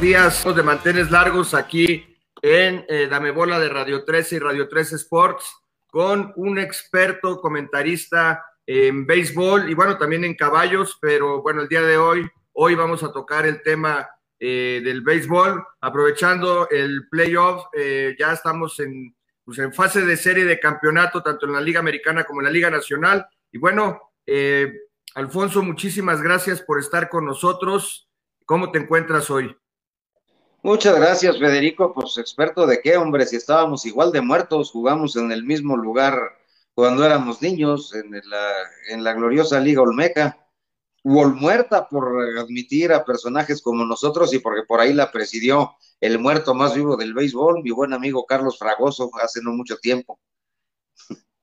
Días de mantenes largos aquí en eh, Dame Bola de Radio 13 y Radio 13 Sports con un experto comentarista en béisbol y bueno, también en caballos, pero bueno, el día de hoy, hoy vamos a tocar el tema eh, del béisbol, aprovechando el playoff, eh, ya estamos en, pues, en fase de serie de campeonato, tanto en la Liga Americana como en la Liga Nacional. Y bueno, Alfonso, muchísimas gracias por estar con nosotros. ¿Cómo te encuentras hoy? Muchas gracias, Federico. Pues experto de qué, hombre, si estábamos igual de muertos, jugamos en el mismo lugar cuando éramos niños, en la, en la gloriosa Liga Olmeca. muerta por admitir a personajes como nosotros y porque por ahí la presidió el muerto más vivo del béisbol, mi buen amigo Carlos Fragoso, hace no mucho tiempo.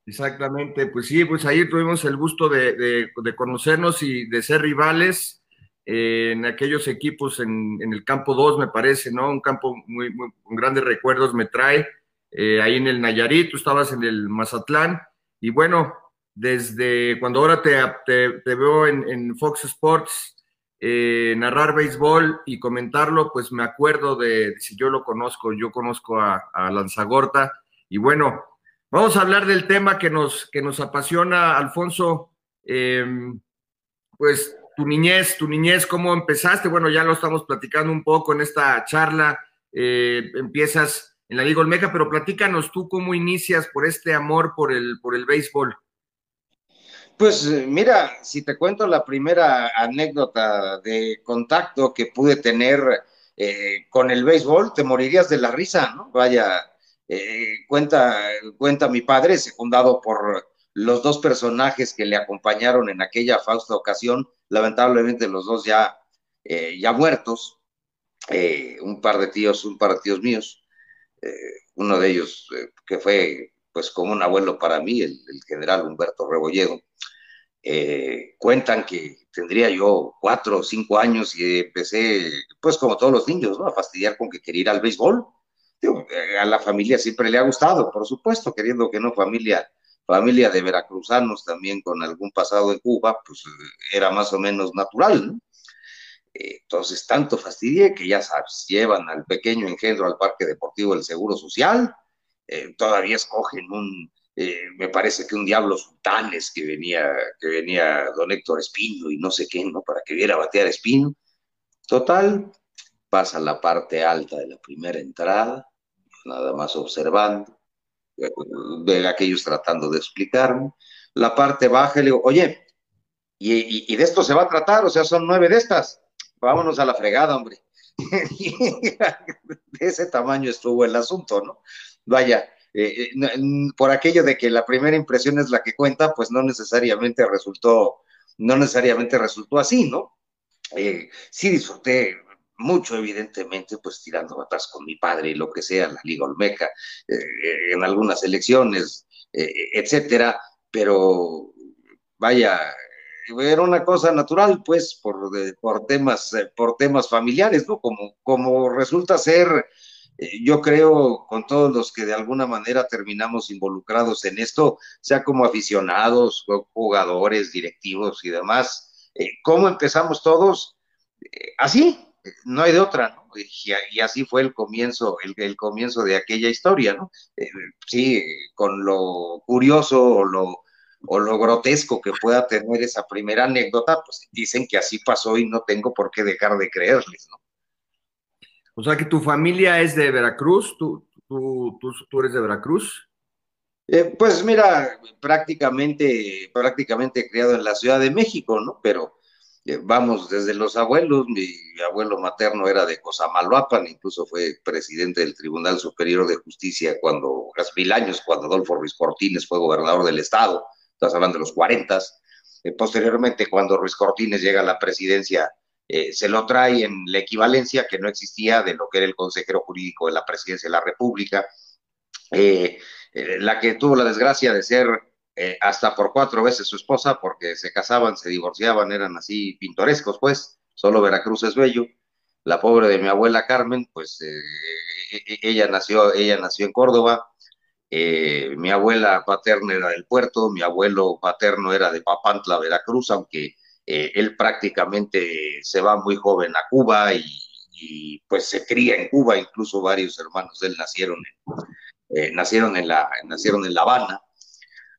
Exactamente, pues sí, pues ahí tuvimos el gusto de, de conocernos y de ser rivales en aquellos equipos en, el campo 2, me parece, ¿no? Un campo muy, con grandes recuerdos me trae. Eh, ahí en el Nayarit, tú estabas en el Mazatlán. Y bueno, desde cuando ahora te, te, veo en, Fox Sports eh, narrar béisbol y comentarlo, pues me acuerdo de, si yo lo conozco, yo conozco a, Lanzagorta. Y bueno, vamos a hablar del tema que nos, que nos apasiona, Alfonso. Em, pues tu niñez, tu niñez, ¿cómo empezaste? Bueno, ya lo estamos platicando un poco en esta charla. Eh, empiezas en la Liga Olmeca, pero platícanos tú cómo inicias por este amor por el, por el béisbol. Pues eh, mira, si te cuento la primera anécdota de contacto que pude tener eh, con el béisbol, te morirías de la risa, ¿no? Vaya, cuenta, cuenta mi padre, secundado por los dos personajes que le acompañaron en aquella fausta ocasión, lamentablemente los dos ya, eh, ya muertos, eh, un par de tíos, un par de tíos míos, eh, uno de ellos que fue pues como un abuelo para mí, el, general Humberto Rebolledo, cuentan que tendría yo cuatro o cinco años y empecé, pues como todos los niños, ¿no? A fastidiar con que quería ir al béisbol. a la familia siempre le ha gustado, por supuesto, queriendo que no familia familia de veracruzanos también con algún pasado en Cuba, pues era más o menos natural, ¿no? Entonces, tanto fastidié que ya sabes, llevan al pequeño engendro al Parque Deportivo del Seguro Social, eh, todavía escogen un, eh, me parece que un Diablo Sultanes que venía, que venía don Héctor Espino y no sé qué, ¿no? Para que viera batear Espino. Total, pasa la parte alta de la primera entrada, nada más observando, de aquellos tratando de explicarme. La parte baja, le digo, oye, y, de esto se va a tratar, o sea, son nueve de estas. Vámonos a la fregada, hombre. de ese tamaño estuvo el asunto, ¿no? Vaya, eh, eh, por aquello de que la primera impresión es la que cuenta, pues no necesariamente resultó, no necesariamente resultó así, ¿no? Eh, sí disfruté mucho evidentemente, pues tirando atrás con mi padre y lo que sea, la Liga Olmeca, eh, eh, en algunas elecciones, eh, etcétera, pero vaya, era una cosa natural, pues, por, por, temas, por temas familiares, ¿no? Como, como resulta ser, yo creo, con todos los que de alguna manera terminamos involucrados en esto, sea como aficionados, jugadores, directivos y demás, ¿cómo empezamos todos? así, no hay de otra, ¿no? Y, así fue el comienzo, el, comienzo de aquella historia, ¿no? Eh, sí, con lo curioso o lo, o lo grotesco que pueda tener esa primera anécdota, pues dicen que así pasó y no tengo por qué dejar de creerles, ¿no? O sea que tu familia es de Veracruz, tú, tú, tú, tú eres de Veracruz. Eh, pues mira, prácticamente, prácticamente criado en la Ciudad de México, ¿no? Pero vamos, desde los abuelos, mi, abuelo materno era de Cosamaloapan, incluso fue presidente del Tribunal Superior de Justicia cuando, hace mil años, cuando Adolfo Ruiz Cortines fue gobernador del estado, estás hablando de los cuarentas. Eh, posteriormente, cuando Ruiz Cortines llega a la presidencia, se lo trae en la equivalencia que no existía de lo que era el consejero jurídico de la presidencia de la República. Eh, eh, la que tuvo la desgracia de ser eh, hasta por cuatro veces su esposa, porque se casaban, se divorciaban, eran así pintorescos, pues, solo Veracruz es bello. La pobre de mi abuela Carmen, pues eh, e, e, ella, nació, ella nació en Córdoba, mi abuela paterna era del puerto, mi abuelo paterno era de Papantla, Veracruz, aunque él prácticamente se va muy joven a Cuba y, pues se cría en Cuba, incluso varios hermanos de él nacieron eh, nacieron, en la, nacieron en La Habana.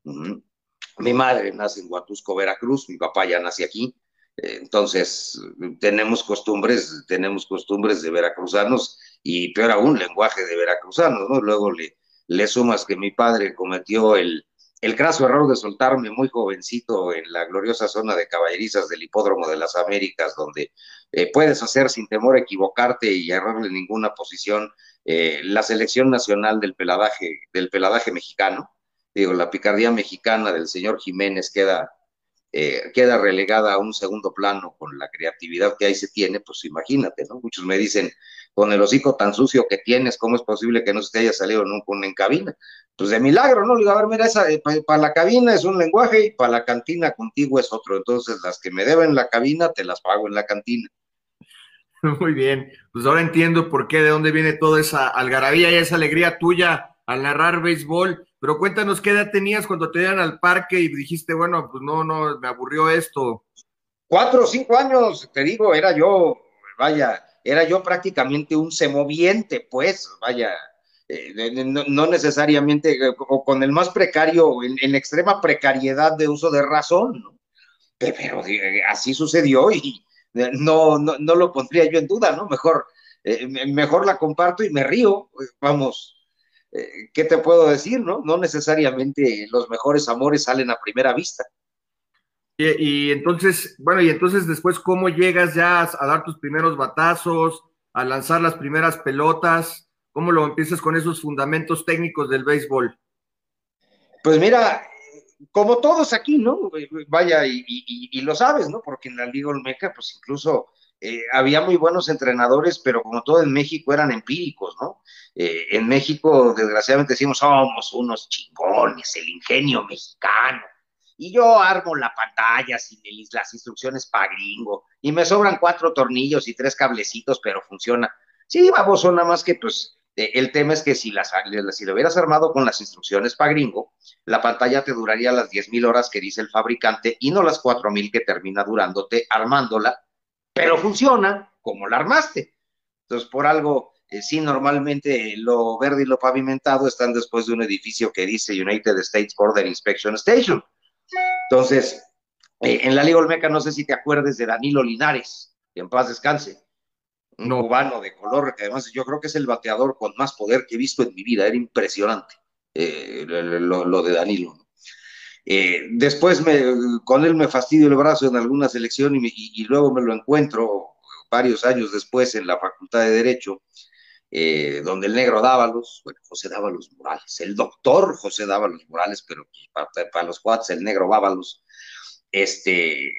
Mi madre nace en Huatusco, Veracruz, mi papá ya nace aquí. Eh, entonces, tenemos costumbres, tenemos costumbres de veracruzanos y peor aún, lenguaje de veracruzanos, ¿no? Luego le, le sumas que mi padre cometió el, el craso error de soltarme muy jovencito en la gloriosa zona de caballerizas del Hipódromo de las Américas, donde eh, puedes hacer sin temor equivocarte y errarle ninguna posición eh, la selección nacional del peladaje, del peladaje mexicano. Digo, la picardía mexicana del señor Jiménez queda, eh, queda relegada a un segundo plano con la creatividad que ahí se tiene, pues imagínate, ¿no? Muchos me dicen, con el hocico tan sucio que tienes, ¿cómo es posible que no se te haya salido nunca en cabina? Pues de milagro, ¿no? Le digo, a ver, mira, esa, eh, para la cabina es un lenguaje y para la cantina contigo es otro. Entonces, las que me deben la cabina, te las pago en la cantina. Muy bien, pues ahora entiendo por qué, de dónde viene toda esa algarabía y esa alegría tuya al narrar béisbol. Pero cuéntanos qué edad tenías cuando te iban al parque y dijiste, bueno, pues no, no, me aburrió esto. Cuatro o cinco años, te digo, era yo, vaya, era yo prácticamente un semoviente, pues, vaya, eh, no, necesariamente con el más precario, en, extrema precariedad de uso de razón, ¿no? pero eh, así sucedió y, no, no, no lo pondría yo en duda, ¿no? Mejor, eh, mejor la comparto y me río, vamos, eh, ¿qué te puedo decir, no? No necesariamente los mejores amores salen a primera vista. Y, entonces, bueno, y entonces después, ¿cómo llegas ya a dar tus primeros batazos, a lanzar las primeras pelotas? ¿Cómo lo empiezas con esos fundamentos técnicos del béisbol? Pues mira, como todos aquí, ¿no? Vaya, y, lo sabes, ¿no? Porque en la Liga Olmeca, pues incluso eh, había muy buenos entrenadores, pero como todo en México eran empíricos, ¿no? Eh, en México, desgraciadamente, decimos, somos unos chingones, el ingenio mexicano. Y yo armo la pantalla sin las instrucciones para gringo, y me sobran cuatro tornillos y tres cablecitos, pero funciona. Sí, vamos, nada más que pues eh, el tema es que si, las, si lo hubieras armado con las instrucciones para gringo, la pantalla te duraría las 10.000 horas que dice el fabricante y no las 4.000 que termina durándote armándola, pero funciona como la armaste. Entonces, por algo, eh, sí, normalmente lo verde y lo pavimentado están después de un edificio que dice United States Border Inspection Station. Entonces, eh, en la Liga Olmeca, no sé si te acuerdes de Danilo Linares, que en paz descanse un cubano de color, que además yo creo que es el bateador con más poder que he visto en mi vida, era impresionante eh, lo, de Danilo. Eh, después me, con él me fastidio el brazo en alguna selección y, luego me lo encuentro varios años después en la Facultad de Derecho, eh, donde el negro Dávalos, bueno, José Dávalos Morales, el doctor José Dávalos Morales, pero para, para los cuates el negro Dávalos, este,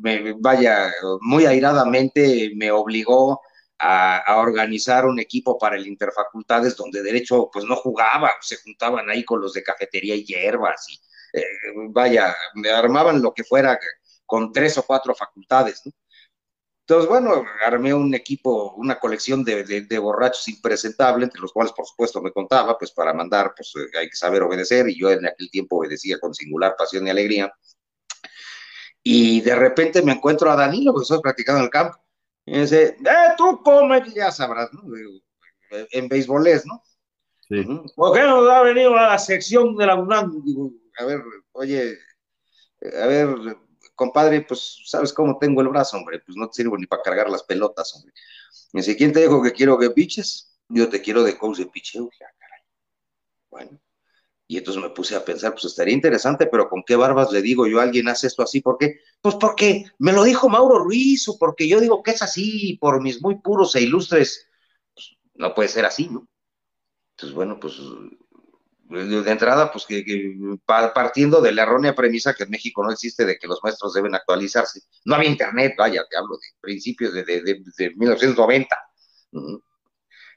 me, vaya, muy airadamente me obligó a, organizar un equipo para el Interfacultades donde derecho pues no jugaba, se juntaban ahí con los de cafetería y hierbas y eh, vaya, me armaban lo que fuera con tres o cuatro facultades, Entonces, bueno, armé un equipo, una colección de, de, borrachos impresentables, entre los cuales, por supuesto, me contaba, pues para mandar, pues hay que saber obedecer, y yo en aquel tiempo obedecía con singular pasión y alegría y de repente me encuentro a Danilo, que estoy practicando en el campo, y dice, eh, tú come, ya sabrás, ¿no? En béisbolés, ¿no? Sí. ¿Por qué no ha venido a la sección de la UNAM? Digo, a ver, oye, a ver, compadre, pues sabes cómo tengo el brazo, hombre, pues no te sirvo ni para cargar las pelotas, hombre. Me dice, ¿quién te dijo que quiero que piches? Yo te quiero de coach de picheo. Ya, caray. Bueno, y entonces me puse a pensar, pues estaría interesante, pero ¿con qué barbas le digo yo a alguien hace esto así? ¿Por qué? Pues porque me lo dijo Mauro Ruiz, o porque yo digo que es así, por mis muy puros e ilustres. Pues, no puede ser así, ¿no? Entonces, bueno, pues de entrada, pues que, partiendo de la errónea premisa que en México no existe de que los maestros deben actualizarse. No había internet, vaya, te hablo de principios de, de, de 1990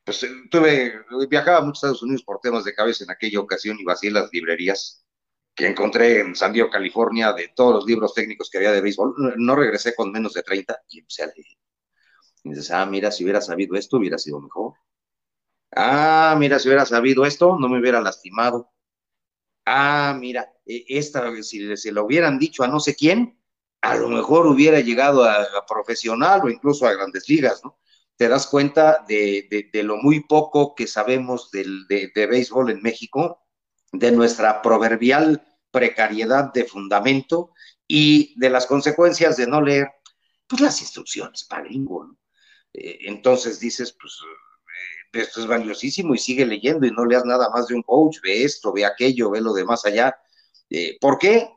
pues eh, tuve, viajaba a muchos Estados Unidos por temas de cabeza en aquella ocasión y vacié las librerías que encontré en San Diego, California, de todos los libros técnicos que había de béisbol. No regresé con menos de 30 y empecé a leer. Y dices, ah, mira, si hubiera sabido esto, hubiera sido mejor. Ah, mira, si hubiera sabido esto, no me hubiera lastimado. Ah, mira, e, esta, si se lo hubieran dicho a no sé quién, a lo mejor hubiera llegado a, profesional o incluso a grandes ligas, ¿no? te das cuenta de, lo muy poco que sabemos de, béisbol en México, de nuestra proverbial precariedad de fundamento y de las consecuencias de no leer pues, las instrucciones para gringo. Eh, entonces dices, pues esto es valiosísimo y sigue leyendo y no leas nada más de un coach, ve esto, ve aquello, ve lo de más allá. Eh, ¿Por qué?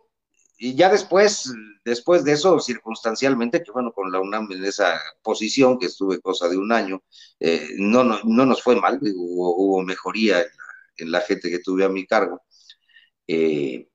Y ya después, después de eso, circunstancialmente, que bueno, con la UNAM en esa posición, que estuve cosa de un año, eh, no, no, no, nos fue mal, hubo, mejoría en la, gente que tuve a mi cargo. Eh,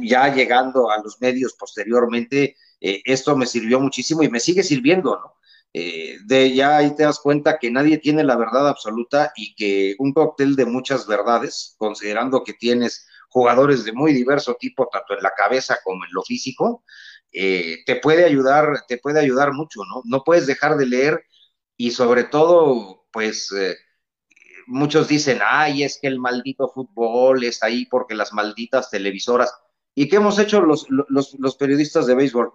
ya llegando a los medios posteriormente, esto me sirvió muchísimo y me sigue sirviendo, ¿no? De ya ahí te das cuenta que nadie tiene la verdad absoluta y que un cóctel de muchas verdades, considerando que tienes jugadores de muy diverso tipo, tanto en la cabeza como en lo físico, eh, te puede ayudar, te puede ayudar mucho, ¿no? No puedes dejar de leer y sobre todo, pues, eh, muchos dicen, ay, es que el maldito fútbol es ahí porque las malditas televisoras. ¿Y qué hemos hecho los, los, periodistas de béisbol?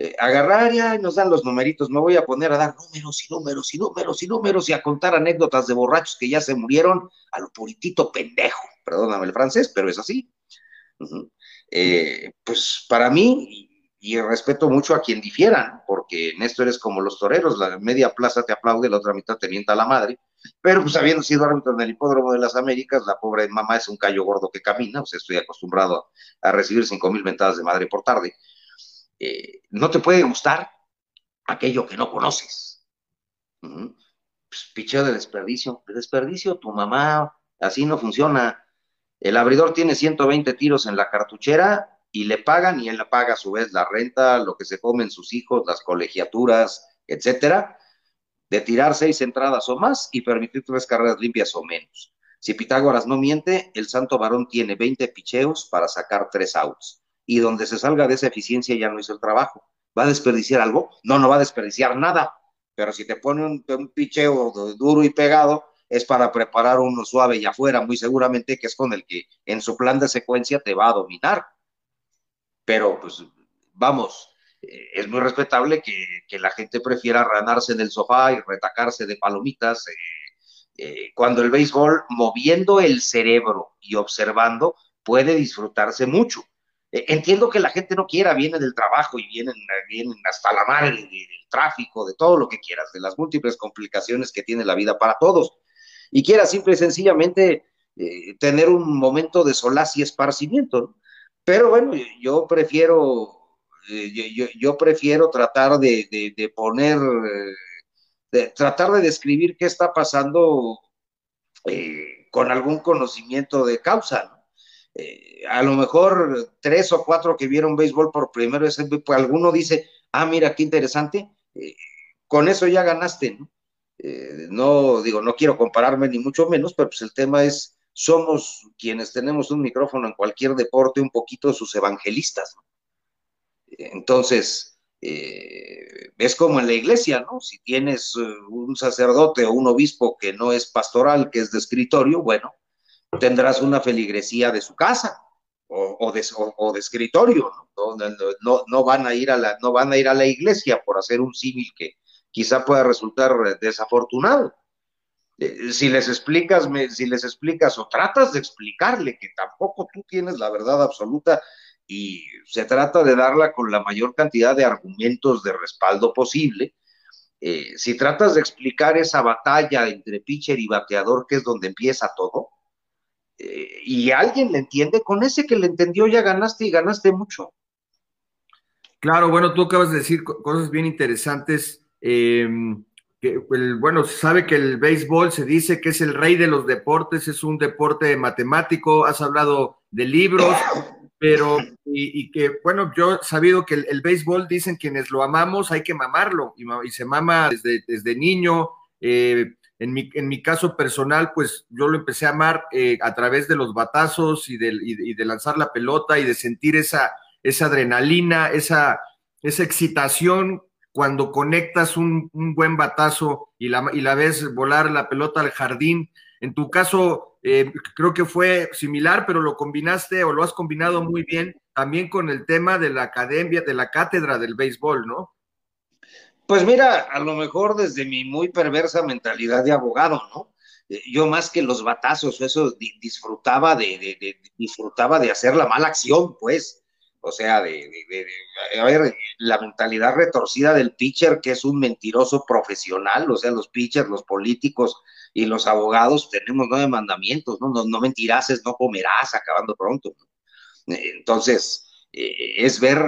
Eh, agarrar ya y nos dan los numeritos, me voy a poner a dar números y números y números y números y a contar anécdotas de borrachos que ya se murieron a lo puritito pendejo perdóname el francés, pero es así. Eh, pues para mí, y, respeto mucho a quien difiera, porque en esto eres como los toreros, la media plaza te aplaude, la otra mitad te mienta la madre, pero pues habiendo sido árbitro en el hipódromo de las Américas, la pobre mamá es un callo gordo que camina, sea, estoy acostumbrado a, recibir cinco mil mentadas de madre por tarde. Eh, no te puede gustar aquello que no conoces. Pues, picheo de desperdicio, de desperdicio, tu mamá, así no funciona. El abridor tiene 120 tiros en la cartuchera y le pagan y él le paga a su vez la renta, lo que se comen sus hijos, las colegiaturas, etcétera, de tirar seis entradas o más y permitir tres carreras limpias o menos. Si Pitágoras no miente, el santo varón tiene 20 picheos para sacar tres outs. Y donde se salga de esa eficiencia ya no hizo el trabajo. ¿Va a desperdiciar algo? No, no va a desperdiciar nada. Pero si te pone un, picheo duro y pegado, es para preparar uno suave y afuera, muy seguramente que es con el que en su plan de secuencia te va a dominar. Pero pues vamos, eh, es muy respetable que, la gente prefiera ranarse en el sofá y retacarse de palomitas eh, eh, cuando el béisbol, moviendo el cerebro y observando, puede disfrutarse mucho. Entiendo que la gente no quiera, viene del trabajo y vienen, vienen hasta la madre del tráfico, de todo lo que quieras, de las múltiples complicaciones que tiene la vida para todos y quiera simple y sencillamente eh, tener un momento de solaz y esparcimiento. Pero bueno, yo prefiero, eh, yo, prefiero tratar de, poner, eh, de, tratar de describir qué está pasando con algún conocimiento de causa. A lo mejor tres o cuatro que vieron béisbol por primera vez, pues, alguno dice, ah, mira, qué interesante, con eso ya ganaste, ¿no? Eh, no digo, no quiero compararme ni mucho menos, pero pues el tema es, somos quienes tenemos un micrófono en cualquier deporte un poquito sus evangelistas. Entonces, eh, es como en la iglesia, ¿no? Si tienes eh, un sacerdote o un obispo que no es pastoral, que es de escritorio, bueno, tendrás una feligresía de su casa o, de, de, escritorio, ¿no? No, no, van a ir a la, no van a ir a la iglesia por hacer un símil que, quizá pueda resultar desafortunado. Eh, si les explicas, si les explicas o tratas de explicarle que tampoco tú tienes la verdad absoluta y se trata de darla con la mayor cantidad de argumentos de respaldo posible, eh, si tratas de explicar esa batalla entre pitcher y bateador, que es donde empieza todo, y alguien le entiende, con ese que le entendió ya ganaste y ganaste mucho. Claro, bueno, tú acabas de decir cosas bien interesantes. Em, que bueno, se sabe que el béisbol se dice que es el rey de los deportes, es un deporte matemático, has hablado de libros, pero, y, que, bueno, yo he sabido que el, béisbol, dicen quienes lo amamos, hay que mamarlo, y, se mama desde, desde niño. Eh, en, mi, en mi caso personal, pues yo lo empecé a amar eh, a través de los batazos y de, de, lanzar la pelota y de sentir esa, esa adrenalina, esa, esa excitación cuando conectas un, un buen batazo y la, y la ves volar la pelota al jardín. En tu caso, eh, creo que fue similar, pero lo combinaste o lo has combinado muy bien también con el tema de la academia, de la cátedra del béisbol, ¿no? Pues mira, a lo mejor desde mi muy perversa mentalidad de abogado, ¿no? Eh, yo más que los batazos, eso disfrutaba de, disfrutaba de hacer la mala acción, pues. O sea, de, a ver, la mentalidad retorcida del pitcher, que es un mentiroso profesional, o sea, los pitchers, los políticos, y los abogados tenemos nueve mandamientos, ¿no? No, no mentirases, no comerás, acabando pronto. Entonces, eh, es ver,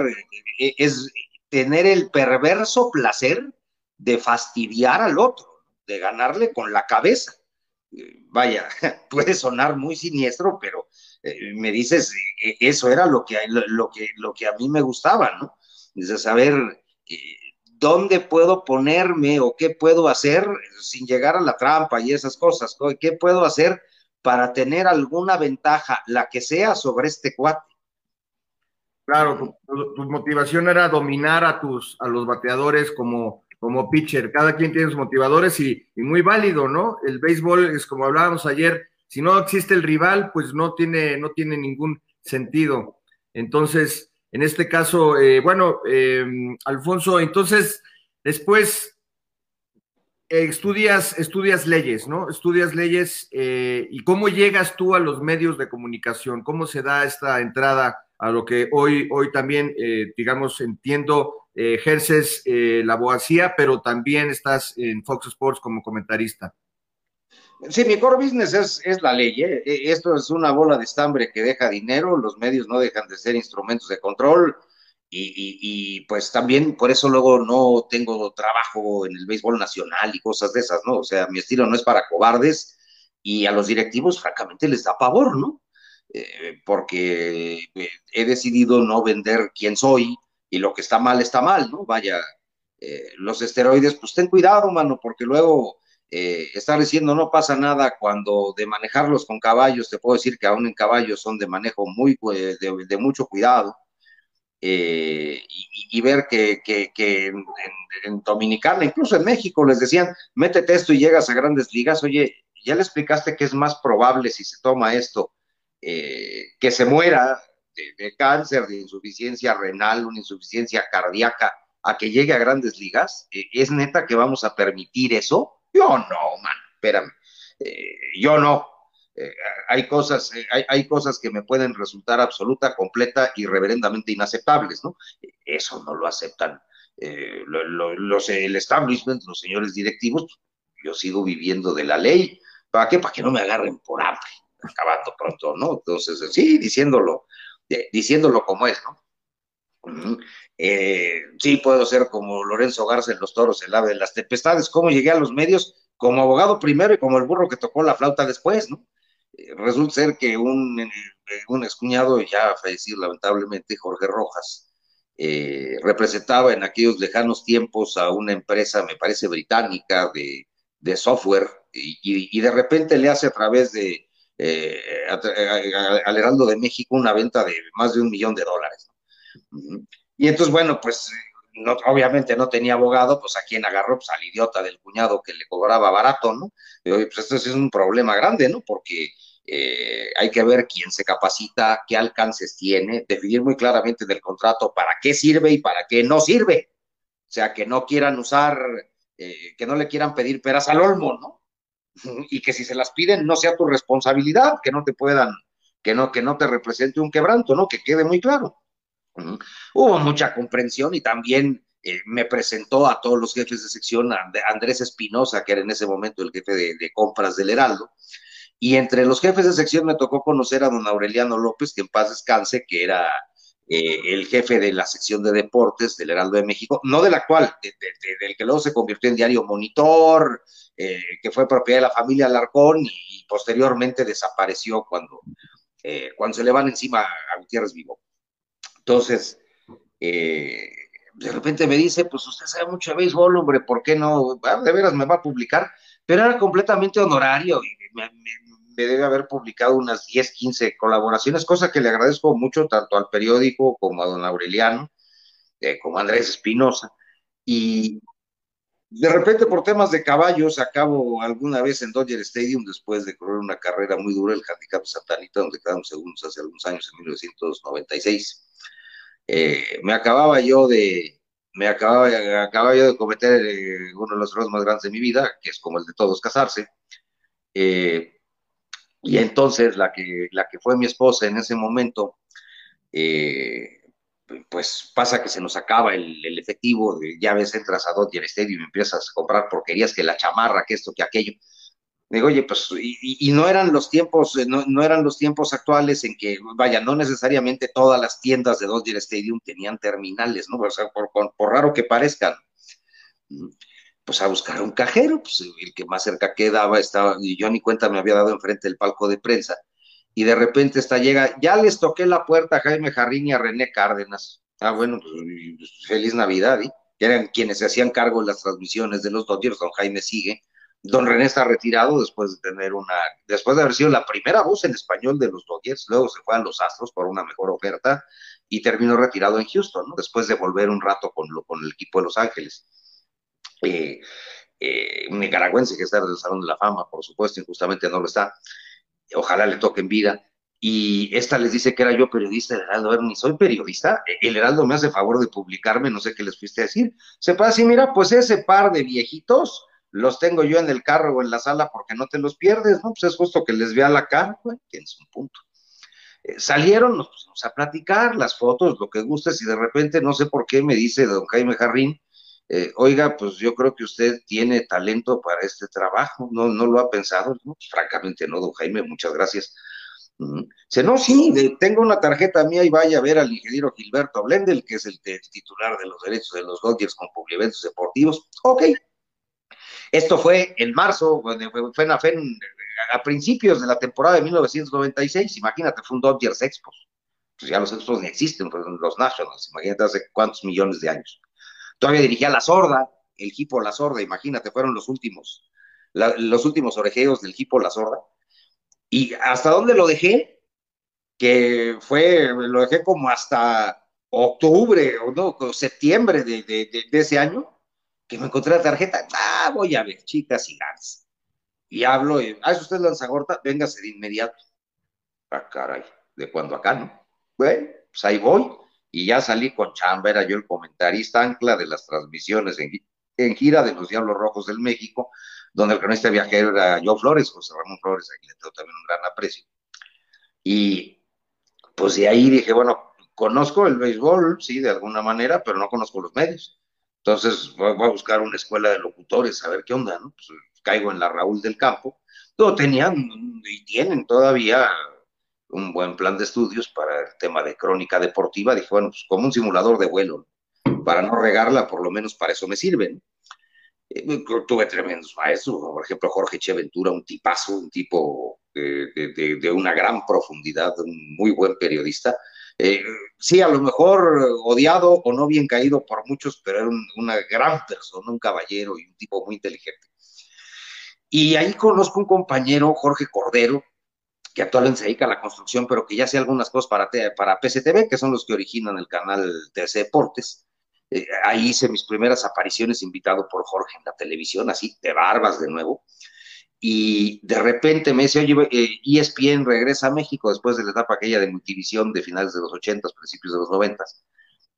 eh, es tener el perverso placer de fastidiar al otro, de ganarle con la cabeza. Eh, vaya, puede sonar muy siniestro, pero me dices, eso era lo que, lo, que, lo que a mí me gustaba, ¿no? Es saber dónde puedo ponerme o qué puedo hacer sin llegar a la trampa y esas cosas, qué puedo hacer para tener alguna ventaja, la que sea, sobre este cuate. Claro, tu, motivación era dominar a tus a los bateadores como, como pitcher. Cada quien tiene sus motivadores y, muy válido, ¿no? El béisbol es como hablábamos ayer, si no existe el rival, pues no tiene, no tiene ningún sentido. Entonces, en este caso, eh, bueno, eh, Alfonso, entonces, después eh, estudias, estudias leyes, ¿no? Estudias leyes y cómo llegas tú a los medios de comunicación, cómo se da esta entrada a lo que hoy, hoy también, digamos, entiendo, ejerces la abogacía, pero también estás en Fox Sports como comentarista. Sí, mi core business es, la ley. ¿eh? E, esto es una bola de estambre que deja dinero, los medios no dejan de ser instrumentos de control y, pues también por eso luego no tengo trabajo en el béisbol nacional y cosas de esas, ¿no? O sea, mi estilo no es para cobardes y a los directivos francamente les da pavor, ¿no? Eh, porque eh, he decidido no vender quién soy y lo que está mal está mal, ¿no? Vaya, los esteroides, pues ten cuidado, mano, porque luego eh, estar diciendo no pasa nada cuando de manejarlos con caballos, te puedo decir que aún en caballos son de manejo muy de, mucho cuidado. Eh, y, ver que, en, Dominicana, incluso en México, les decían, métete esto y llegas a grandes ligas. Oye, ya le explicaste que es más probable si se toma esto eh, que se muera de, cáncer, de insuficiencia renal, una insuficiencia cardíaca, a que llegue a grandes ligas. ¿Es neta que vamos a permitir eso? Yo no, man, espérame. Eh, yo no. Eh, hay cosas, eh, hay, cosas que me pueden resultar absoluta, completa y reverendamente inaceptables, ¿no? Eso no lo aceptan los, el establishment, los señores directivos. Yo sigo viviendo de la ley. ¿Para qué? Para que no me agarren por hambre, acabando pronto, ¿no? Entonces, sí, diciéndolo, diciéndolo como es, ¿no? Eh, sí, puedo ser como Lorenzo Garza en Los Toros, el ave de las tempestades. ¿Cómo llegué a los medios? Como abogado primero y como el burro que tocó la flauta después, ¿no? Eh, resulta ser que un, eh, un excuñado, ya fallecido lamentablemente, Jorge Rojas, representaba en aquellos lejanos tiempos a una empresa, me parece británica, de, software, y, de repente le hace a través de al Heraldo de México una venta de más de un millón de dólares. Y entonces, bueno, pues no, obviamente no tenía abogado, pues a quien agarró, pues al idiota del cuñado que le cobraba barato, ¿no? Y pues esto es un problema grande, ¿no? Porque eh, hay que ver quién se capacita, qué alcances tiene, definir muy claramente del contrato para qué sirve y para qué no sirve. O sea, que no quieran usar, eh, que no le quieran pedir peras al olmo, ¿no? Y que si se las piden no sea tu responsabilidad, que no te puedan, que no, que no te represente un quebranto, ¿no? Que quede muy claro. Hubo mucha comprensión y también eh, me presentó a todos los jefes de sección, Andrés Espinosa, que era en ese momento el jefe de, de, compras del Heraldo, y entre los jefes de sección me tocó conocer a don Aureliano López, que en paz descanse, que era eh, el jefe de la sección de deportes del Heraldo de México, no del actual, de, de, del que luego se convirtió en diario Monitor, eh, que fue propiedad de la familia Alarcón y, posteriormente desapareció cuando, eh, cuando se le van encima a Gutiérrez Vivo. Entonces, eh, de repente me dice, pues usted sabe mucho de béisbol, hombre, ¿por qué no? Ah, de veras me va a publicar, pero era completamente honorario y me, me debe haber publicado unas 10, 15 colaboraciones, cosa que le agradezco mucho tanto al periódico como a don Aureliano, eh, como a Andrés Espinosa. Y de repente, por temas de caballos, acabo alguna vez en Dodger Stadium después de correr una carrera muy dura, el handicap Santanita, donde quedamos segundos hace algunos años, en 1996. Eh, me acababa yo de, me acababa, acababa yo de cometer eh, uno de los errores más grandes de mi vida, que es como el de todos casarse. Eh, y entonces la que, la que fue mi esposa en ese momento, eh, pues pasa que se nos acaba el, el efectivo, ya ves, entras a Dodger Stadium y empiezas a comprar porquerías, que la chamarra, que esto, que aquello. Digo, oye, pues, y, no eran los tiempos, no, no, eran los tiempos actuales en que, vaya, no necesariamente todas las tiendas de Dodger Stadium tenían terminales, ¿no? O sea, por raro que parezcan. Pues a buscar un cajero, pues el que más cerca quedaba estaba, y yo ni cuenta me había dado enfrente del palco de prensa, y de repente está llega, ya les toqué la puerta a Jaime Jarrín y a René Cárdenas. Ah, bueno, pues feliz Navidad, ¿eh? eran quienes se hacían cargo de las transmisiones de los Dodgers, don Jaime sigue, don René está retirado después de tener una, después de haber sido la primera voz en español de los Dodgers, luego se fue a los Astros por una mejor oferta y terminó retirado en Houston, ¿no? Después de volver un rato con, lo, con el equipo de Los Ángeles. Eh, eh, un nicaragüense que está en el Salón de la Fama, por supuesto, injustamente no lo está, ojalá le toque en vida, y esta les dice que era yo periodista del Heraldo, ni soy periodista, el Heraldo me hace favor de publicarme, no sé qué les fuiste a decir, se puede decir, mira, pues ese par de viejitos los tengo yo en el carro o en la sala porque no te los pierdes, ¿no? Pues es justo que les vea la cara, pues, tienes un punto. Eh, salieron, nos pusimos a platicar, las fotos, lo que gustes, y de repente, no sé por qué, me dice don Jaime Jarrín, eh, oiga, pues yo creo que usted tiene talento para este trabajo, ¿no, no lo ha pensado? Pues, francamente no, don Jaime, muchas gracias. Mm. Dice, no, sí, tengo una tarjeta mía y vaya a ver al ingeniero Gilberto Blendel, que es el, el titular de los derechos de los Dodgers con Publieventos Deportivos. Ok, esto fue en marzo, fue, en, fue en, a principios de la temporada de 1996, imagínate, fue un Dodgers Expos. Pues ya los Expos ni existen, pues los Nationals, imagínate hace cuántos millones de años. Todavía dirigía La Sorda, el equipo La Sorda, imagínate, fueron los últimos, los últimos orejeos del equipo La Sorda. ¿Y hasta dónde lo dejé? Que fue, lo dejé como hasta octubre o no, septiembre de, de, ese año que me encontré la tarjeta, ah, voy a ver, chicas y ganas. Y hablo, y, ah, ¿es usted Lanzagorta? Véngase de inmediato. Ah, caray, ¿de cuándo acá, no? Bueno, pues ahí voy, y ya salí con chamba, era yo el comentarista ancla de las transmisiones en, en gira de los Diablos Rojos del México, donde el cronista viajero era yo Flores, José Ramón Flores, a quien le tengo también un gran aprecio. Y pues de ahí dije, bueno, conozco el béisbol, sí, de alguna manera, pero no conozco los medios. Entonces voy a buscar una escuela de locutores, a ver qué onda, ¿no? Pues caigo en la Raúl del Campo. Todo tenían y tienen todavía un buen plan de estudios para el tema de crónica deportiva. Dije, bueno, pues como un simulador de vuelo, para no regarla, por lo menos para eso me sirven. Eh, tuve tremendos maestros, por ejemplo, Jorge Cheventura, un tipazo, un tipo de, de, una gran profundidad, un muy buen periodista eh, sí, a lo mejor odiado o no bien caído por muchos, pero era un, una gran persona, un caballero y un tipo muy inteligente. Y ahí conozco un compañero, Jorge Cordero, que actualmente se dedica a la construcción, pero que ya hace algunas cosas para, para PCTV, que son los que originan el canal TC Deportes. Eh, ahí hice mis primeras apariciones invitado por Jorge en la televisión, así de barbas de nuevo y de repente me dice, oye, eh, ESPN regresa a México después de la etapa aquella de multivisión de finales de los 80, principios de los 90,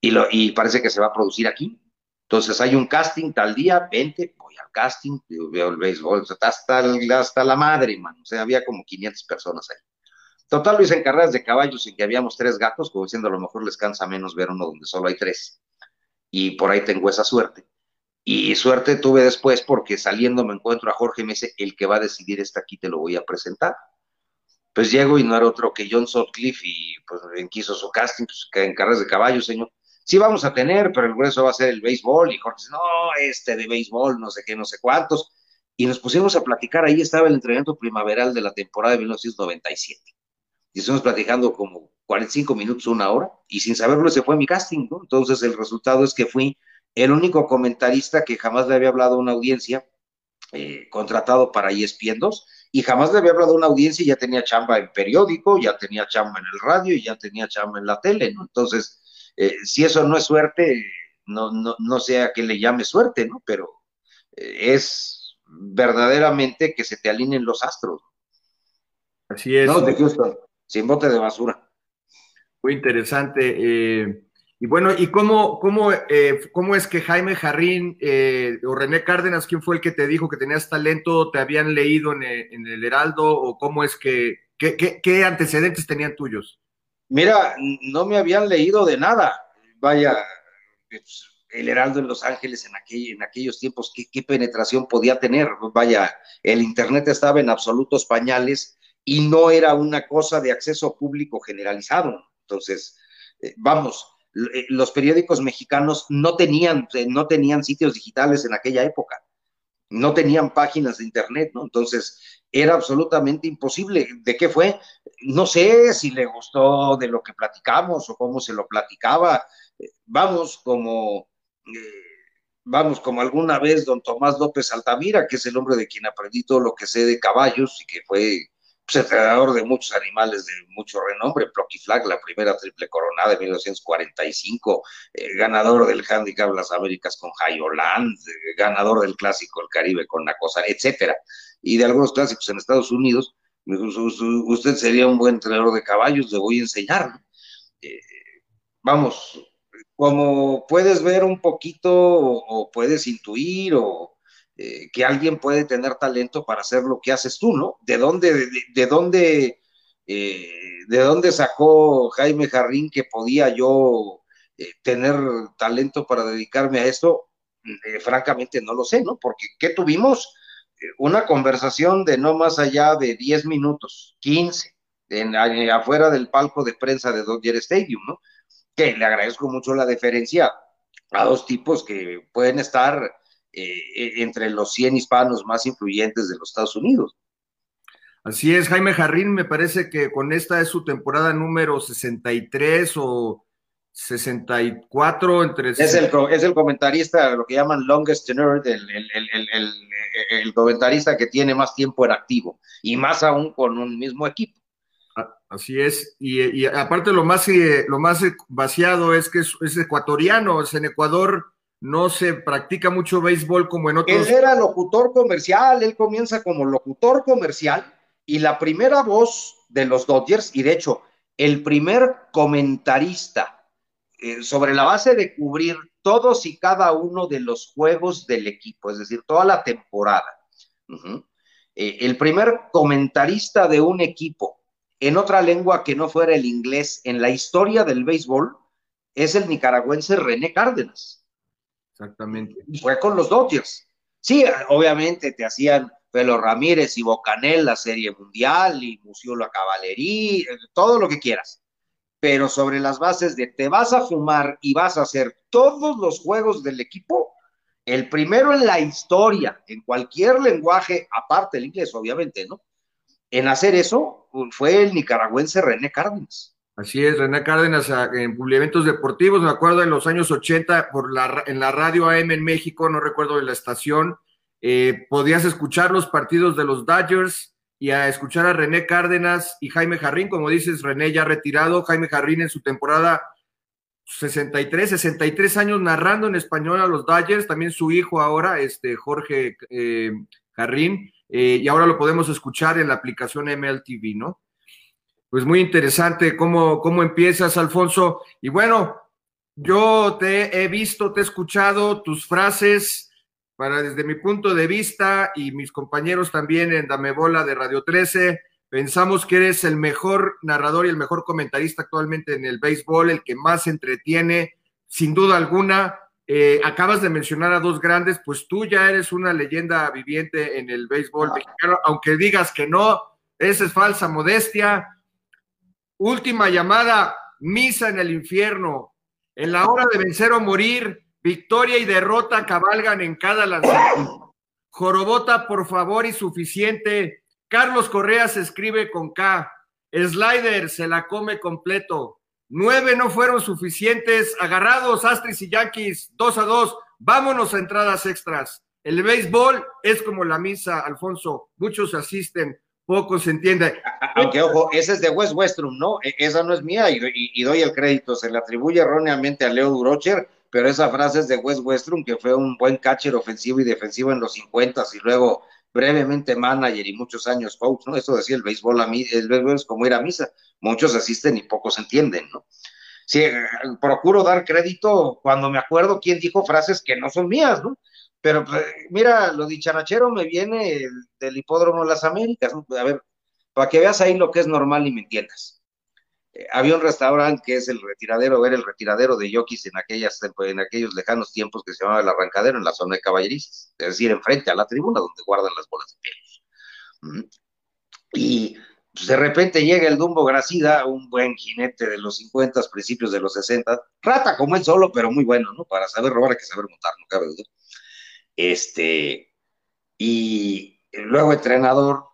y, lo, y parece que se va a producir aquí. Entonces hay un casting tal día, vente, voy al casting, veo el béisbol, hasta, hasta la madre, man. o sea, había como 500 personas ahí. Total, lo hice en carreras de caballos en que habíamos tres gatos, como diciendo a lo mejor les cansa menos ver uno donde solo hay tres. y por ahí tengo esa suerte. Y suerte tuve después porque saliendo me encuentro a Jorge Mese, el que va a decidir está aquí, te lo voy a presentar. Pues llego y no era otro que John Sutcliffe y pues en quiso su casting, pues en carreras de caballo, señor. Sí vamos a tener, pero el grueso va a ser el béisbol y Jorge dice, no, este de béisbol, no sé qué, no sé cuántos. Y nos pusimos a platicar, ahí estaba el entrenamiento primaveral de la temporada de 1997. Y estuvimos platicando como 45 minutos, una hora, y sin saberlo ese fue mi casting, ¿no? Entonces el resultado es que fui el único comentarista que jamás le había hablado a una audiencia eh, contratado para ESPN 2 y jamás le había hablado a una audiencia y ya tenía chamba en periódico, ya tenía chamba en el radio y ya tenía chamba en la tele, ¿no? Entonces, eh, si eso no es suerte, no, no, no sé a qué le llame suerte, ¿no? Pero eh, es verdaderamente que se te alineen los astros. Así es. No, de Houston, sin bote de basura. Muy interesante. Eh, y bueno, ¿y cómo, cómo, eh, cómo es que Jaime Jarrín eh, o René Cárdenas, quién fue el que te dijo que tenías talento, te habían leído en el, en el Heraldo o cómo es que, qué, qué, qué antecedentes tenían tuyos? Mira, no me habían leído de nada. Vaya, pues, el Heraldo en Los Ángeles en, aquel, en aquellos tiempos, ¿qué, ¿qué, penetración podía tener? Vaya, el Internet estaba en absolutos pañales y no era una cosa de acceso público generalizado. Entonces, eh, vamos, eh, los periódicos mexicanos no tenían, eh, no tenían sitios digitales en aquella época, no tenían páginas de internet, ¿no? Entonces, era absolutamente imposible. ¿De qué fue? No sé si le gustó de lo que platicamos o cómo se lo platicaba. Vamos, como, eh, vamos, como alguna vez don Tomás López Altamira, que es el hombre de quien aprendí todo lo que sé de caballos y que fue pues, entrenador de muchos animales de mucho renombre, Plucky Flag, la primera triple coronada de 1945, eh, ganador del Handicap Las Américas con Holland, eh, ganador del Clásico El Caribe con Nacosa, etcétera, y de algunos clásicos en Estados Unidos, me dijo, usted sería un buen entrenador de caballos, le voy a enseñar. Eh, vamos, como puedes ver un poquito o puedes intuir o eh, que alguien puede tener talento para hacer lo que haces tú, ¿no? ¿De dónde, de, de dónde, eh, de dónde sacó Jaime Jarrín que podía yo eh, tener talento para dedicarme a esto? Francamente no lo sé, ¿no? Porque ¿qué tuvimos? Una conversación de no más allá de 10 minutos, 15, en, afuera del palco de prensa de Dodger Stadium, ¿no? Que le agradezco mucho la deferencia a dos tipos que pueden estar eh, entre los 100 hispanos más influyentes de los Estados Unidos. Así es, Jaime Jarrín, me parece que con esta es su temporada número 63 o 64 entre... Es el, es el comentarista, lo que llaman longest tenure, el, el, el, el, comentarista que tiene más tiempo en activo, y más aún con un mismo equipo. Así es, y, y aparte lo más, eh, lo más vaciado es que es, es ecuatoriano, es en Ecuador no se practica mucho béisbol como en otros. Él era locutor comercial, él comienza como locutor comercial y la primera voz de los Dodgers, y de hecho, el primer comentarista eh, sobre la base de cubrir todos y cada uno de los juegos del equipo, es decir, toda la temporada. Eh, el primer comentarista de un equipo en otra lengua que no fuera el inglés en la historia del béisbol es el nicaragüense René Cárdenas. Exactamente. Y fue con los Dodgers. Sí, obviamente te hacían Pelo Ramírez y Bocanel la Serie Mundial y Musiolo a Caballería, todo lo que quieras. Pero sobre las bases de te vas a fumar y vas a hacer todos los juegos del equipo, el primero en la historia, en cualquier lenguaje, aparte del inglés, obviamente, ¿no? En hacer eso fue el nicaragüense René Cárdenas. Así es, René Cárdenas en eventos deportivos, me acuerdo en los años 80 por la, en la radio AM en México, no recuerdo de la estación, eh, podías escuchar los partidos de los Dodgers y a escuchar a René Cárdenas y Jaime Jarrín, como dices, René ya retirado, Jaime Jarrín en su temporada 63, 63 años narrando en español a los Dodgers, también su hijo ahora, este Jorge eh, Jarrín, eh, y ahora lo podemos escuchar en la aplicación MLTV, ¿no? Pues muy interesante cómo, cómo empiezas, Alfonso. Y bueno, yo te he visto, te he escuchado tus frases para desde mi punto de vista y mis compañeros también en Dame Bola de Radio 13. Pensamos que eres el mejor narrador y el mejor comentarista actualmente en el béisbol, el que más entretiene, sin duda alguna. Eh, acabas de mencionar a dos grandes, pues tú ya eres una leyenda viviente en el béisbol Ah. mexicano, aunque digas que no, esa es falsa modestia. Última llamada, misa en el infierno. En la hora de vencer o morir, victoria y derrota cabalgan en cada lanzamiento. Jorobota, por favor, y suficiente. Carlos Correa se escribe con K. Slider se la come completo. Nueve no fueron suficientes. Agarrados, Astris y Yankees, dos a dos. Vámonos a entradas extras. El béisbol es como la misa, Alfonso. Muchos asisten, pocos entienden. Aunque, ojo, ese es de West Westrum, ¿no? E- Esa no es mía y, y- y doy el crédito. Se le atribuye erróneamente a Leo Durocher, pero esa frase es de West Westrum, que fue un buen catcher ofensivo y defensivo en los 50 y luego brevemente manager y muchos años coach, ¿no? Eso decía el béisbol, a mí, el béisbol es como ir a misa. Muchos asisten y pocos entienden, ¿no? Sí, eh, procuro dar crédito cuando me acuerdo quién dijo frases que no son mías, ¿no? Pero pues, mira, lo dicharachero me viene del hipódromo de las Américas. A ver, para que veas ahí lo que es normal y me entiendas. Eh, había un restaurante que es el retiradero, era el retiradero de Yokis en, aquellas, en aquellos lejanos tiempos que se llamaba el arrancadero en la zona de caballerizas, es decir, enfrente a la tribuna donde guardan las bolas de pelos. Y pues, de repente llega el Dumbo Gracida, un buen jinete de los 50, principios de los 60, rata como él solo, pero muy bueno, ¿no? Para saber robar hay que saber montar, no cabe duda. Este, y luego entrenador,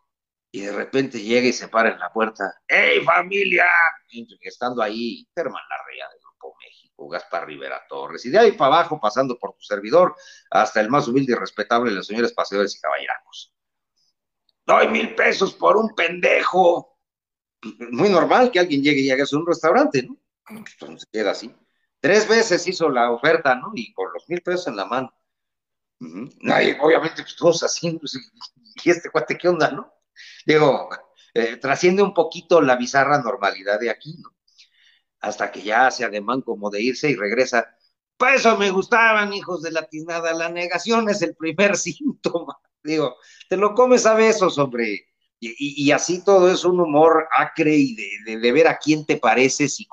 y de repente llega y se para en la puerta. ¡Hey, familia! Y estando ahí, Germán Larrea del Grupo México, Gaspar Rivera Torres, y de ahí para abajo, pasando por tu servidor, hasta el más humilde y respetable de los señores paseadores y caballerangos. Doy mil pesos por un pendejo. Muy normal que alguien llegue y haga eso en un restaurante, ¿no? Entonces queda así. Tres veces hizo la oferta, ¿no? Y con los mil pesos en la mano. Nadie, obviamente, pues todos así, pues, y este cuate, ¿qué onda, no? Digo, eh, trasciende un poquito la bizarra normalidad de aquí, ¿no? Hasta que ya hace ademán como de irse y regresa. Por eso me gustaban, hijos de la tiznada. La negación es el primer síntoma. Digo, te lo comes a besos, hombre. Y, así todo es un humor acre y de, de- ver a quién te pareces y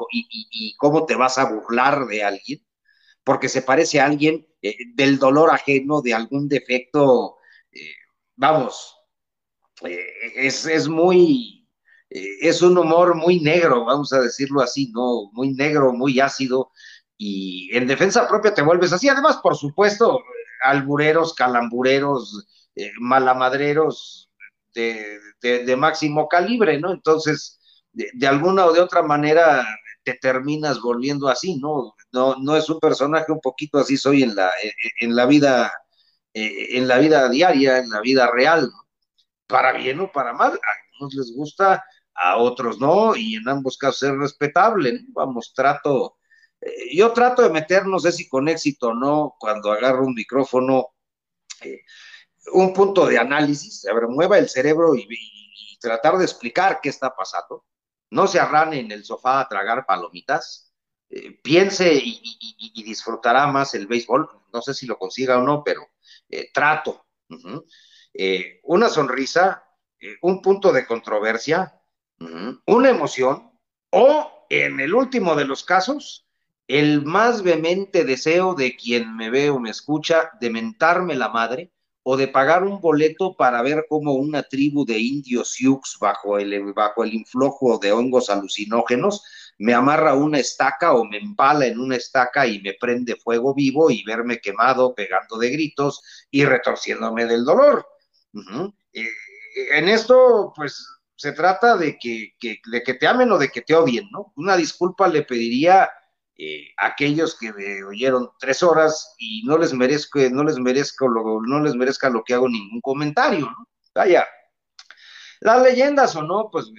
cómo te vas a burlar de alguien, porque se parece a alguien eh, del dolor ajeno, de algún defecto, eh, vamos, eh, es, es muy, es un humor muy negro, vamos a decirlo así, ¿no? Muy negro, muy ácido, y en defensa propia te vuelves así. Además, por supuesto, albureros, calambureros, malamadreros de, de- de máximo calibre, ¿no? Entonces, de, de alguna o de otra manera te terminas volviendo así, ¿no? No, no es un personaje un poquito así soy en la, en, la vida, eh, en la vida diaria, en la vida real, ¿no? Para bien o para mal, a algunos les gusta, a otros no, y en ambos casos es respetable, ¿no? Vamos, trato, eh, yo trato de meter, no sé si con éxito o no, cuando agarro un micrófono, eh, un punto de análisis, a ver, mueva el cerebro y tratar de explicar qué está pasando. No se arrane en el sofá a tragar palomitas, eh, piense y, disfrutará más el béisbol. No sé si lo consiga o no, pero eh, trato. Eh, una sonrisa, un punto de controversia, una emoción, o en el último de los casos, el más vehemente deseo de quien me ve o me escucha de mentarme la madre o de pagar un boleto para ver cómo una tribu de indios sioux bajo el, bajo el influjo de hongos alucinógenos me amarra una estaca o me empala en una estaca y me prende fuego vivo y verme quemado, pegando de gritos y retorciéndome del dolor. Ujú. Eh, en esto, pues, se trata de que, que- de que te amen o de que te odien, ¿no? Una disculpa le pediría eh, aquellos que me oyeron tres horas y no les merezco, no les merezco lo, no les merezca lo que hago ningún comentario, ¿no? Vaya, las leyendas o no, pues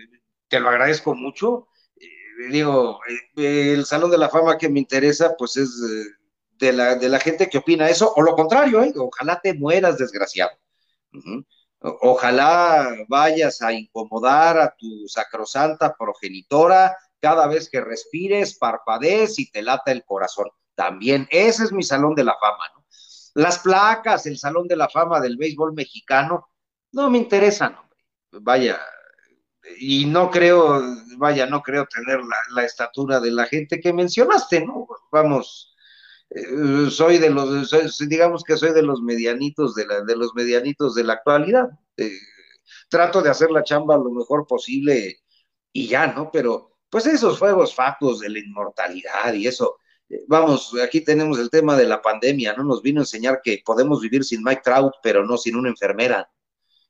te lo agradezco mucho. Eh, digo, eh, el Salón de la Fama que me interesa, pues es de, la, de la gente que opina eso, o lo contrario, ojalá te mueras, desgraciado. Ojalá vayas a incomodar a tu sacrosanta progenitora cada vez que respires, parpadees y te lata el corazón. También, ese es mi salón de la fama, ¿no? Las placas, el salón de la fama del béisbol mexicano, no me interesan, hombre. Vaya, y no creo, vaya, no creo tener la, estatura de la gente que mencionaste, ¿no? Vamos, eh, soy de los, digamos que soy de los medianitos de, la, de los medianitos de la actualidad. Eh, trato de hacer la chamba lo mejor posible y ya, ¿no? Pero pues esos fuegos factos de la inmortalidad y eso, eh, vamos, aquí tenemos el tema de la pandemia, ¿no? Nos vino a enseñar que podemos vivir sin Mike Trout, pero no sin una enfermera.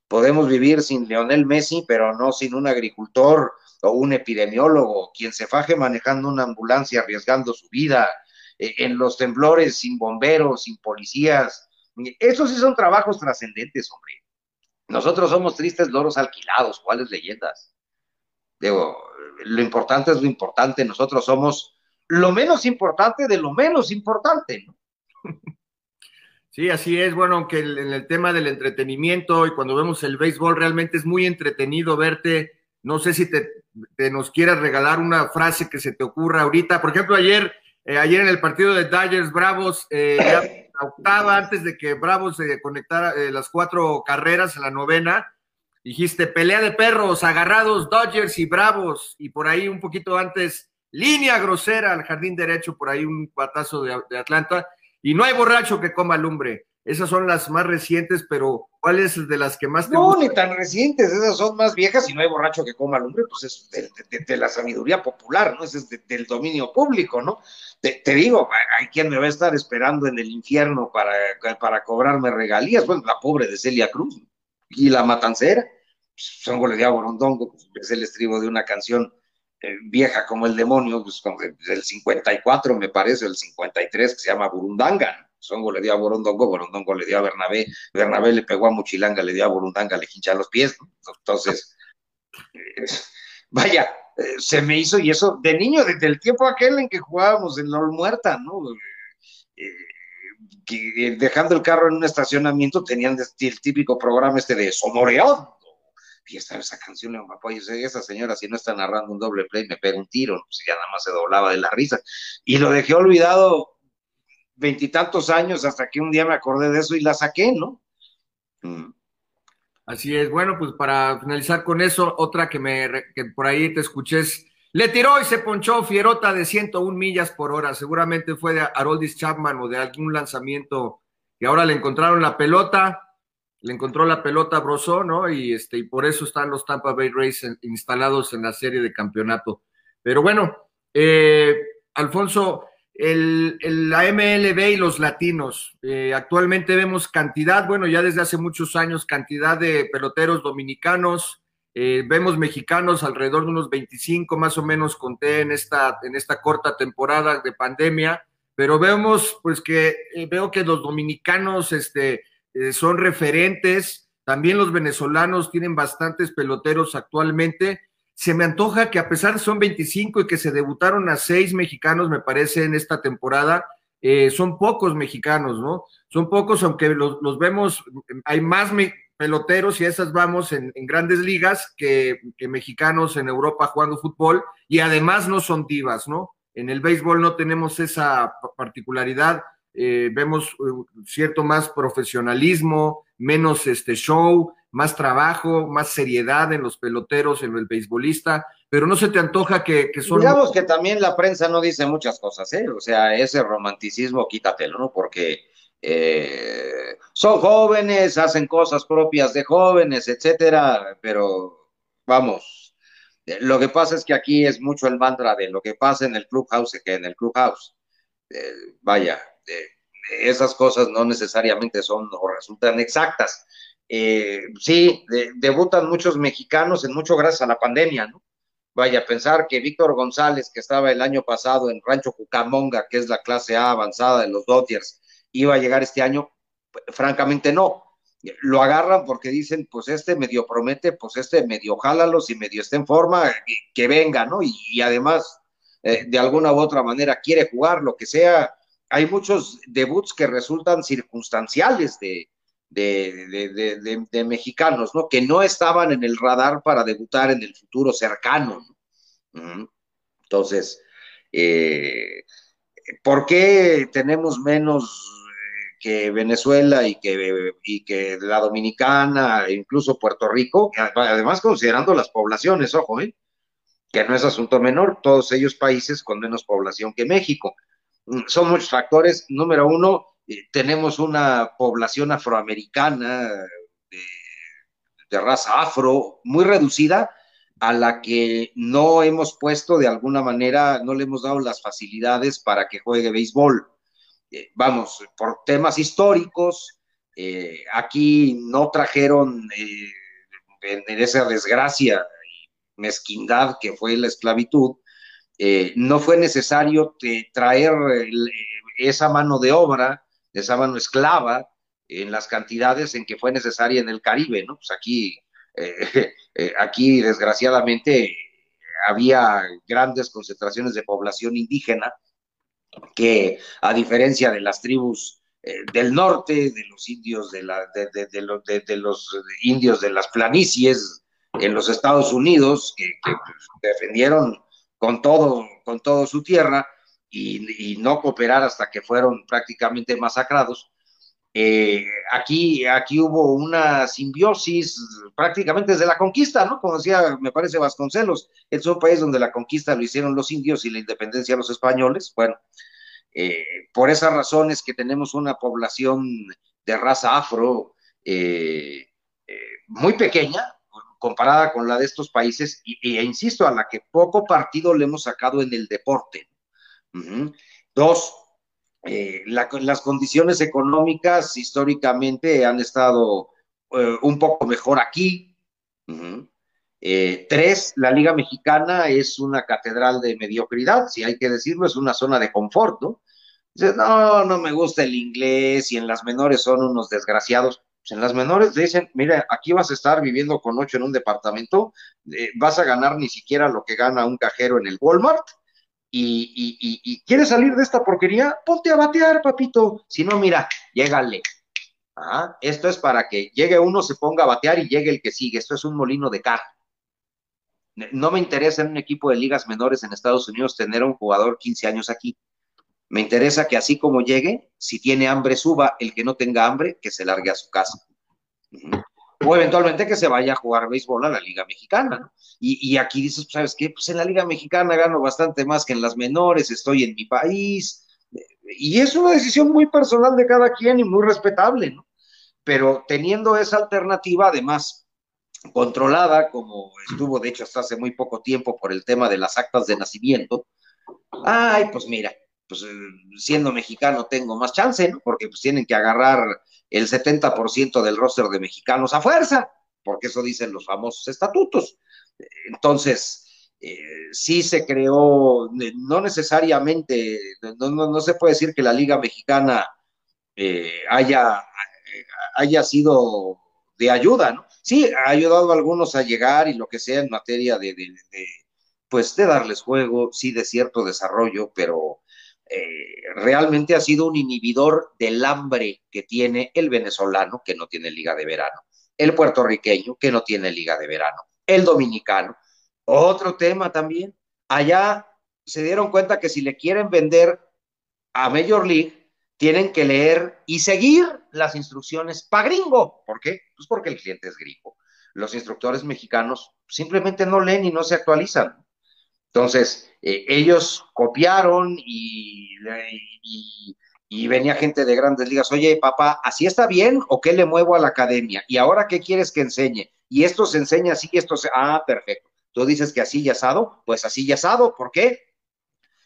Podemos vivir sin Lionel Messi, pero no sin un agricultor o un epidemiólogo, quien se faje manejando una ambulancia arriesgando su vida, eh, en los temblores sin bomberos, sin policías. Esos sí son trabajos trascendentes, hombre. Nosotros somos tristes loros alquilados, ¿cuáles leyendas? Digo, lo importante es lo importante, nosotros somos lo menos importante de lo menos importante, ¿no? Sí, así es. Bueno, aunque en el tema del entretenimiento y cuando vemos el béisbol, realmente es muy entretenido verte. No sé si te, nos quieras regalar una frase que se te ocurra ahorita. Por ejemplo, ayer, eh, ayer en el partido de Dodgers Bravos, eh, octava, antes de que Bravos se conectara eh, las cuatro carreras en la novena, dijiste pelea de perros, agarrados Dodgers y Bravos, y por ahí un poquito antes, línea grosera al jardín derecho, por ahí un patazo de, Atlanta, y no hay borracho que coma lumbre. Esas son las más recientes, pero ¿cuál es de las que más te No, ni tan recientes, esas son más viejas y no hay borracho que coma lumbre, pues es de, la sabiduría popular, ¿no? Es del dominio público, ¿no? Te, digo, hay quien me va a estar esperando en el infierno para, para cobrarme regalías, pues la pobre de Celia Cruz y la matancera. Son le a Borondongo, pues, es el estribo de una canción eh, vieja como el demonio, pues del 54 me parece, el 53, que se llama Burundanga. Songo le dio a Borondongo, Borondongo le dio a Bernabé, Bernabé le pegó a Muchilanga, le dio a Burundanga, le hincha los pies. Entonces, eh, vaya, eh, se me hizo, y eso de niño, desde el tiempo aquel en que jugábamos en la Muerta, ¿no? dejando el carro en un estacionamiento tenían el típico programa este de sonoreón y esta esa canción, le pues, esa señora si no está narrando un doble play me pega un tiro, pues ya nada más se doblaba de la risa. Y lo dejé olvidado veintitantos años hasta que un día me acordé de eso y la saqué, ¿no? Mm. Así es, bueno, pues para finalizar con eso, otra que me que por ahí te escuché es, le tiró y se ponchó Fierota de 101 millas por hora, seguramente fue de Haroldis Chapman o de algún lanzamiento que ahora le encontraron la pelota, le encontró la pelota a Brosó, ¿no? Y, este, y por eso están los Tampa Bay Rays instalados en la serie de campeonato. Pero bueno, eh, Alfonso, el, la MLB y los latinos, eh, actualmente vemos cantidad, bueno, ya desde hace muchos años, cantidad de peloteros dominicanos, eh, vemos mexicanos alrededor de unos 25 más o menos, conté en esta, en esta corta temporada de pandemia, pero vemos pues que veo que los dominicanos, este, eh, son referentes. También los venezolanos tienen bastantes peloteros actualmente. Se me antoja que a pesar de son 25 y que se debutaron a seis mexicanos, me parece, en esta temporada, eh, son pocos mexicanos, ¿no? Son pocos, aunque los, vemos, hay más peloteros y esas vamos en, grandes ligas que, que, mexicanos en Europa jugando fútbol y además no son divas, ¿no? En el béisbol no tenemos esa particularidad eh, vemos eh, cierto más profesionalismo, menos este show, más trabajo, más seriedad en los peloteros, en el beisbolista, pero no se te antoja que, que. Digamos que también la prensa no dice muchas cosas, ¿eh? O sea, ese romanticismo quítatelo, ¿no? Porque eh, son jóvenes, hacen cosas propias de jóvenes, etcétera, pero vamos, lo que pasa es que aquí es mucho el mantra de lo que pasa en el clubhouse que en el clubhouse. vaya, esas cosas no necesariamente son o resultan exactas. Eh, sí, debutan muchos mexicanos en mucho gracias a la pandemia, ¿no? Vaya a pensar que Víctor González, que estaba el año pasado en Rancho Cucamonga, que es la clase A avanzada de los Dodgers, iba a llegar este año, francamente no. Lo agarran porque dicen, pues este medio promete, pues este medio jálalo, si medio está en forma, que, venga, ¿no? Y, además, eh, de alguna u otra manera, quiere jugar, lo que sea, hay muchos debuts que resultan circunstanciales de, de, mexicanos, ¿no? Que no estaban en el radar para debutar en el futuro cercano. Entonces, eh, ¿por qué tenemos menos eh, que Venezuela y que, y que la Dominicana, e incluso Puerto Rico? Además, considerando las poblaciones, ojo, ¿eh? que no es asunto menor, todos ellos países con menos población que México son muchos factores. Número uno, eh, tenemos una población afroamericana de, de raza afro muy reducida, a la que no hemos puesto de alguna manera, no le hemos dado las facilidades para que juegue béisbol. Eh, vamos, por temas históricos, eh, aquí no trajeron eh, en esa desgracia y mezquindad que fue la esclavitud, no fue necesario traer esa mano de obra, esa mano esclava, en las cantidades en que fue necesaria en el Caribe, ¿no? Pues aquí eh, eh, aquí, desgraciadamente, había grandes concentraciones de población indígena que, a diferencia de las tribus eh, del norte, de los indios de, la, de, los indios de las planicies en los Estados Unidos, que, defendieron con todo, con todo su tierra y, no cooperar hasta que fueron prácticamente masacrados, eh, aquí, aquí hubo una simbiosis prácticamente desde la conquista, ¿no? Como decía, me parece Vasconcelos, es un país donde la conquista lo hicieron los indios y la independencia los españoles. Bueno, eh, por esas razones que tenemos una población de raza afro eh, muy pequeña comparada con la de estos países, y, e insisto, a la que poco partido le hemos sacado en el deporte. Dos, eh, las condiciones económicas históricamente han estado eh, un poco mejor aquí. Eh, tres, la Liga Mexicana es una catedral de mediocridad, si hay que decirlo, es una zona de confort, ¿no? no, no me gusta el inglés y en las menores son unos desgraciados. Pues en las menores dicen, mira, aquí vas a estar viviendo con ocho en un departamento, vas a ganar ni siquiera lo que gana un cajero en el Walmart y, quieres salir de esta porquería, ponte a batear, papito. Si no, mira, llégale. Ah, esto es para que llegue uno, se ponga a batear y llegue el que sigue. Esto es un molino de carne. No me interesa en un equipo de ligas menores en Estados Unidos tener a un jugador 15 años aquí. Me interesa que así como llegue, si tiene hambre, suba. El que no tenga hambre, que se largue a su casa o eventualmente que se vaya a jugar béisbol a la Liga Mexicana. Y, aquí dices, pues, ¿sabes qué? Pues en la Liga Mexicana gano bastante más que en las menores, estoy en mi país. Y es una decisión muy personal de cada quien y muy respetable, ¿no? Pero teniendo esa alternativa, además, controlada, como estuvo de hecho hasta hace muy poco tiempo por el tema de las actas de nacimiento, ay, pues mira, pues eh, siendo mexicano tengo más chance, ¿no? Porque pues tienen que agarrar el 70% del roster de mexicanos a fuerza, porque eso dicen los famosos estatutos. Entonces, eh, sí se creó, no necesariamente, no, se puede decir que la Liga Mexicana eh, haya, haya sido de ayuda, ¿no? Sí, ha ayudado a algunos a llegar y lo que sea en materia de pues de darles juego, sí, de cierto desarrollo, pero eh, realmente ha sido un inhibidor del hambre que tiene el venezolano, que no tiene liga de verano, el puertorriqueño, que no tiene liga de verano, el dominicano. Otro tema también, allá se dieron cuenta que si le quieren vender a Major League, tienen que leer y seguir las instrucciones para gringo. ¿Por qué? Pues porque el cliente es gringo. Los instructores mexicanos simplemente no leen y no se actualizan. Entonces, eh, ellos copiaron y, venía gente de grandes ligas, oye, papá, ¿así está bien o qué le muevo a la academia? ¿Y ahora qué quieres que enseñe? Y esto se enseña así y esto se... Ah, perfecto. Tú dices que así y asado, pues así y asado, ¿por qué?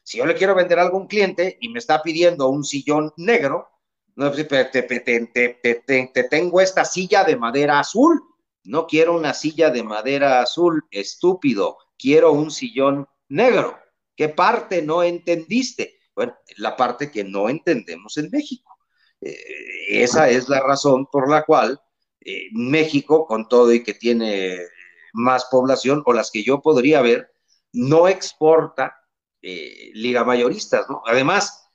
Si yo le quiero vender algo a un cliente y me está pidiendo un sillón negro, no, pues, te, te, te tengo esta silla de madera azul. No quiero una silla de madera azul, estúpido. Quiero un sillón negro. ¿Qué parte no entendiste? Bueno, la parte que no entendemos en México. Eh, esa es la razón por la cual eh, México, con todo y que tiene más población, o las que yo podría ver, no exporta eh, liga mayoristas, ¿no? Además,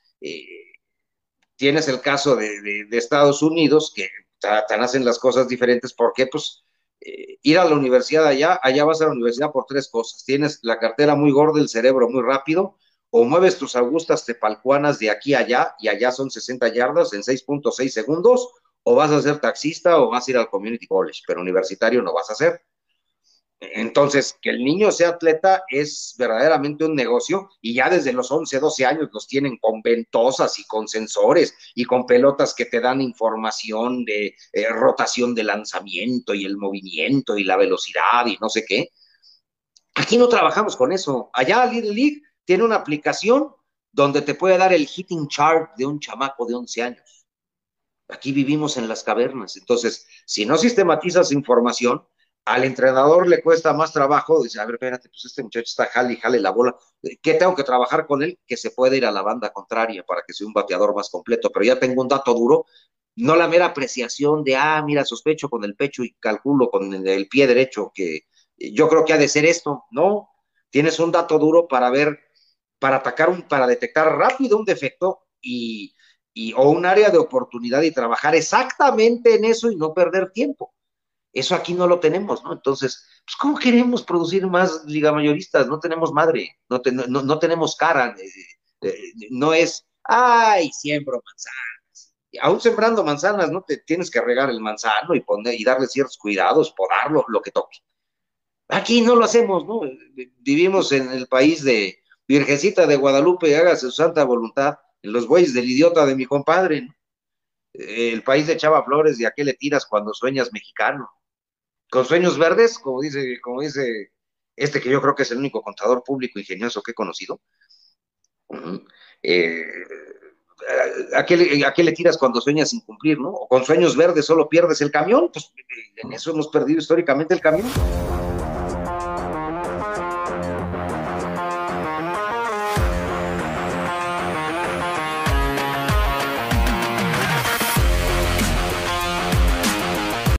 tienes el caso de, Estados Unidos, que hacen las cosas diferentes, porque pues eh, ir a la universidad allá, allá vas a la universidad por tres cosas. Tienes la cartera muy gorda, el cerebro muy rápido, o mueves tus augustas tepalcuanas de aquí a allá, y allá son 60 yardas en 6.6 segundos, o vas a ser taxista o vas a ir al community college, pero universitario no vas a ser. Entonces, que el niño sea atleta es verdaderamente un negocio y ya desde los 11, 12 años los tienen con ventosas y con sensores y con pelotas que te dan información de eh, rotación de lanzamiento y el movimiento y la velocidad y no sé qué. Aquí no trabajamos con eso. Allá Little League tiene una aplicación donde te puede dar el hitting chart de un chamaco de 11 años. Aquí vivimos en las cavernas. Entonces, si no sistematizas información, al entrenador le cuesta más trabajo, dice, a ver, espérate, pues este muchacho está jale y jale la bola, ¿qué tengo que trabajar con él? Que se puede ir a la banda contraria para que sea un bateador más completo, pero ya tengo un dato duro, no la mera apreciación de, ah, mira, sospecho con el pecho y calculo con el, pie derecho que yo creo que ha de ser esto, no, tienes un dato duro para ver, para atacar, un, para detectar rápido un defecto y, o un área de oportunidad y trabajar exactamente en eso y no perder tiempo. Eso aquí no lo tenemos, ¿no? Entonces, pues, ¿cómo queremos producir más liga mayoristas? No tenemos madre, no, no, tenemos cara, eh, eh, no es, ay, siembro manzanas. Aún sembrando manzanas, ¿no? Te tienes que regar el manzano y, poner, y darle ciertos cuidados, podarlo, lo que toque. Aquí no lo hacemos, ¿no? Vivimos en el país de Virgencita de Guadalupe, hágase su santa voluntad, en los bueyes del idiota de mi compadre, ¿no? El país de Chava Flores, ¿de a qué le tiras cuando sueñas mexicano? Con sueños verdes, como dice, como dice este que yo creo que es el único contador público ingenioso que he conocido. Eh, ¿a, qué le, tiras cuando sueñas sin cumplir, no? O con sueños verdes solo pierdes el camión, pues en eso hemos perdido históricamente el camión.